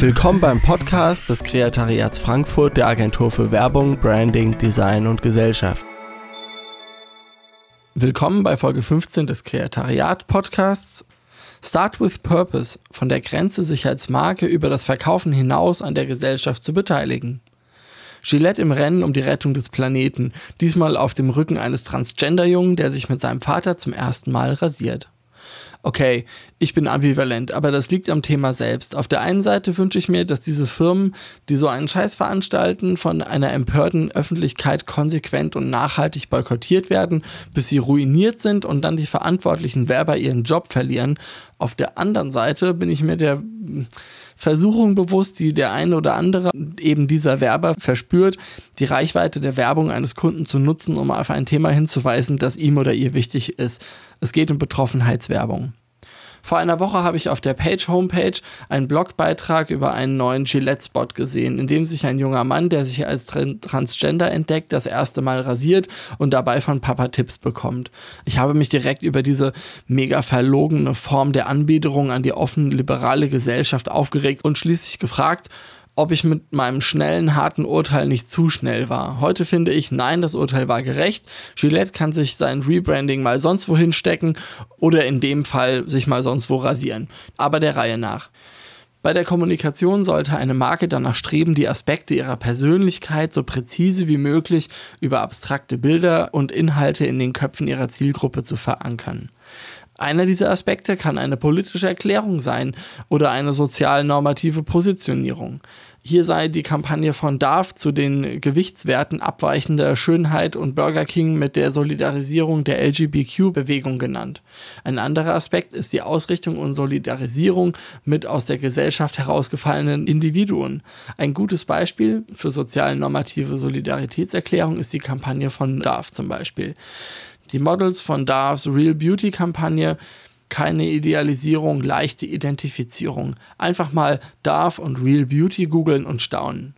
Willkommen beim Podcast des Kreatariats Frankfurt der Agentur für Werbung, Branding, Design und Gesellschaft. Willkommen bei Folge 15 des Kreatariat Podcasts. Start with Purpose, von der Grenze, sich als Marke über das Verkaufen hinaus an der Gesellschaft zu beteiligen. Gillette im Rennen um die Rettung des Planeten, diesmal auf dem Rücken eines Transgender-Jungen, der sich mit seinem Vater zum ersten Mal rasiert. Okay, ich bin ambivalent, aber das liegt am Thema selbst. Auf der einen Seite wünsche ich mir, dass diese Firmen, die so einen Scheiß veranstalten, von einer empörten Öffentlichkeit konsequent und nachhaltig boykottiert werden, bis sie ruiniert sind und dann die verantwortlichen Werber ihren Job verlieren. Auf der anderen Seite bin ich mir der Versuchung bewusst, die der eine oder andere eben dieser Werber verspürt, die Reichweite der Werbung eines Kunden zu nutzen, um auf ein Thema hinzuweisen, das ihm oder ihr wichtig ist. Es geht um Betroffenheitswerbung. Vor einer Woche habe ich auf der Page Homepage einen Blogbeitrag über einen neuen Gillette-Spot gesehen, in dem sich ein junger Mann, der sich als Transgender entdeckt, das erste Mal rasiert und dabei von Papa Tipps bekommt. Ich habe mich direkt über diese mega verlogene Form der Anbiederung an die offen liberale Gesellschaft aufgeregt und schließlich gefragt, ob ich mit meinem schnellen, harten Urteil nicht zu schnell war. Heute finde ich, nein, das Urteil war gerecht. Gillette kann sich sein Rebranding mal sonst wohin stecken oder in dem Fall sich mal sonst wo rasieren. Aber der Reihe nach. Bei der Kommunikation sollte eine Marke danach streben, die Aspekte ihrer Persönlichkeit so präzise wie möglich über abstrakte Bilder und Inhalte in den Köpfen ihrer Zielgruppe zu verankern. Einer dieser Aspekte kann eine politische Erklärung sein oder eine sozial-normative Positionierung. Hier sei die Kampagne von DARF zu den Gewichtswerten abweichender Schönheit und Burger King mit der Solidarisierung der LGBTQ-Bewegung genannt. Ein anderer Aspekt ist die Ausrichtung und Solidarisierung mit aus der Gesellschaft herausgefallenen Individuen. Ein gutes Beispiel für sozial-normative Solidaritätserklärung ist die Kampagne von DARF zum Beispiel. Die Models von Darfs Real Beauty Kampagne keine Idealisierung, leichte Identifizierung. Einfach mal Darf und Real Beauty googeln und staunen.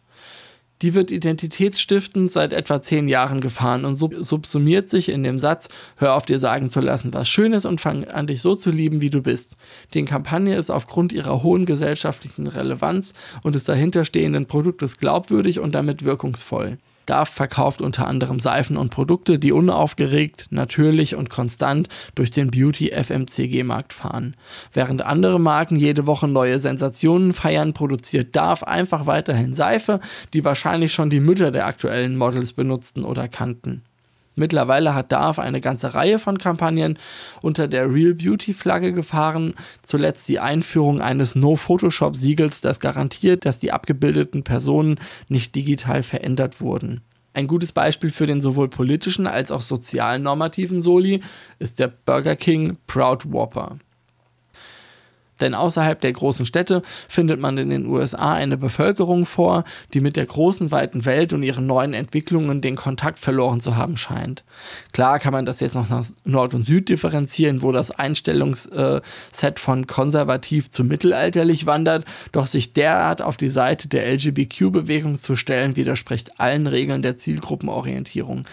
Die wird identitätsstiftend seit etwa zehn Jahren gefahren und subsumiert sich in dem Satz, hör auf dir sagen zu lassen, was schön ist und fang an dich so zu lieben, wie du bist. Die Kampagne ist aufgrund ihrer hohen gesellschaftlichen Relevanz und des dahinterstehenden Produktes glaubwürdig und damit wirkungsvoll. DAF verkauft unter anderem Seifen und Produkte, die unaufgeregt, natürlich und konstant durch den Beauty-FMCG-Markt fahren. Während andere Marken jede Woche neue Sensationen feiern, produziert DAF einfach weiterhin Seife, die wahrscheinlich schon die Mütter der aktuellen Models benutzten oder kannten. Mittlerweile hat Darf eine ganze Reihe von Kampagnen unter der Real Beauty Flagge gefahren. Zuletzt die Einführung eines No-Photoshop-Siegels, das garantiert, dass die abgebildeten Personen nicht digital verändert wurden. Ein gutes Beispiel für den sowohl politischen als auch sozialen normativen Soli ist der Burger King Proud Whopper. Denn außerhalb der großen Städte findet man in den USA eine Bevölkerung vor, die mit der großen weiten Welt und ihren neuen Entwicklungen den Kontakt verloren zu haben scheint. Klar kann man das jetzt noch nach Nord und Süd differenzieren, wo das Einstellungsset von konservativ zu mittelalterlich wandert, doch sich derart auf die Seite der LGBTQ-Bewegung zu stellen, widerspricht allen Regeln der Zielgruppenorientierung.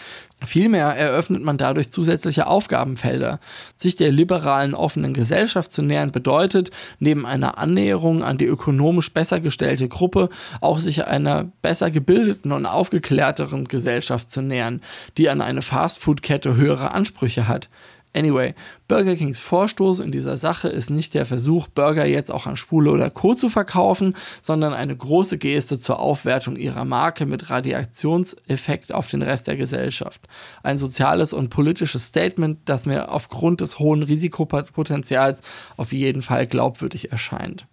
Vielmehr eröffnet man dadurch zusätzliche Aufgabenfelder. Sich der liberalen offenen Gesellschaft zu nähern bedeutet, neben einer Annäherung an die ökonomisch besser gestellte Gruppe auch sich einer besser gebildeten und aufgeklärteren Gesellschaft zu nähern, die an eine Fastfood-Kette höhere Ansprüche hat. Anyway, Burger Kings Vorstoß in dieser Sache ist nicht der Versuch, Burger jetzt auch an Schwule oder Co. zu verkaufen, sondern eine große Geste zur Aufwertung ihrer Marke mit Radiationseffekt auf den Rest der Gesellschaft. Ein soziales und politisches Statement, das mir aufgrund des hohen Risikopotenzials auf jeden Fall glaubwürdig erscheint.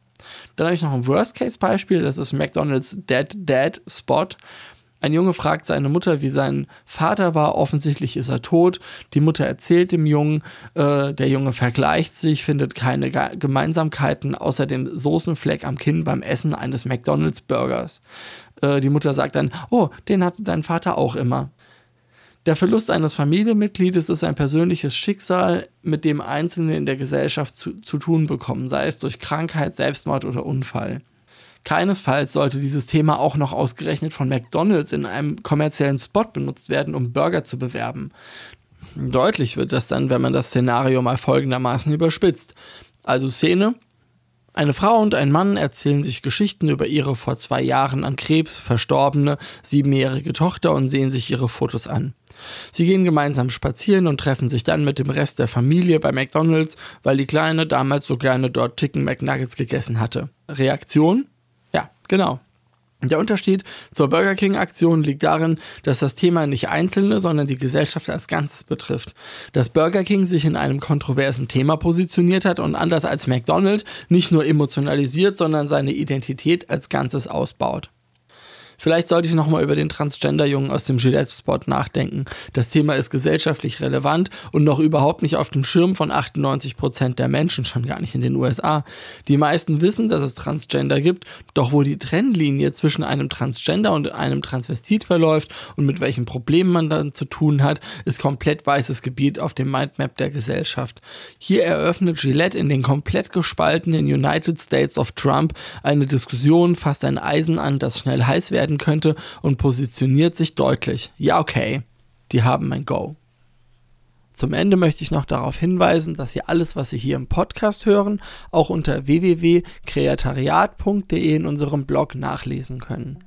Dann habe ich noch ein Worst-Case-Beispiel, das ist McDonald's Dead Dad Spot. Ein Junge fragt seine Mutter, wie sein Vater war. Offensichtlich ist er tot. Die Mutter erzählt dem Jungen. Äh, der Junge vergleicht sich, findet keine Gemeinsamkeiten außer dem Soßenfleck am Kinn beim Essen eines McDonald's Burgers. Äh, die Mutter sagt dann, oh, den hatte dein Vater auch immer. Der Verlust eines Familienmitgliedes ist ein persönliches Schicksal, mit dem Einzelne in der Gesellschaft zu, zu tun bekommen, sei es durch Krankheit, Selbstmord oder Unfall. Keinesfalls sollte dieses Thema auch noch ausgerechnet von McDonald's in einem kommerziellen Spot benutzt werden, um Burger zu bewerben. Deutlich wird das dann, wenn man das Szenario mal folgendermaßen überspitzt. Also Szene, Eine Frau und ein Mann erzählen sich Geschichten über ihre vor zwei Jahren an Krebs verstorbene siebenjährige Tochter und sehen sich ihre Fotos an. Sie gehen gemeinsam spazieren und treffen sich dann mit dem Rest der Familie bei McDonald's, weil die Kleine damals so gerne dort Chicken McNuggets gegessen hatte. Reaktion? Genau. Der Unterschied zur Burger King-Aktion liegt darin, dass das Thema nicht Einzelne, sondern die Gesellschaft als Ganzes betrifft. Dass Burger King sich in einem kontroversen Thema positioniert hat und anders als McDonald's nicht nur emotionalisiert, sondern seine Identität als Ganzes ausbaut. Vielleicht sollte ich nochmal über den Transgender-Jungen aus dem Gillette-Spot nachdenken. Das Thema ist gesellschaftlich relevant und noch überhaupt nicht auf dem Schirm von 98 Prozent der Menschen, schon gar nicht in den USA. Die meisten wissen, dass es Transgender gibt, doch wo die Trennlinie zwischen einem Transgender und einem Transvestit verläuft und mit welchen Problemen man dann zu tun hat, ist komplett weißes Gebiet auf dem Mindmap der Gesellschaft. Hier eröffnet Gillette in den komplett gespaltenen United States of Trump eine Diskussion, fasst ein Eisen an, das schnell heiß werden werden könnte und positioniert sich deutlich. Ja, okay, die haben mein Go. Zum Ende möchte ich noch darauf hinweisen, dass Sie alles, was Sie hier im Podcast hören, auch unter www.kreatariat.de in unserem Blog nachlesen können.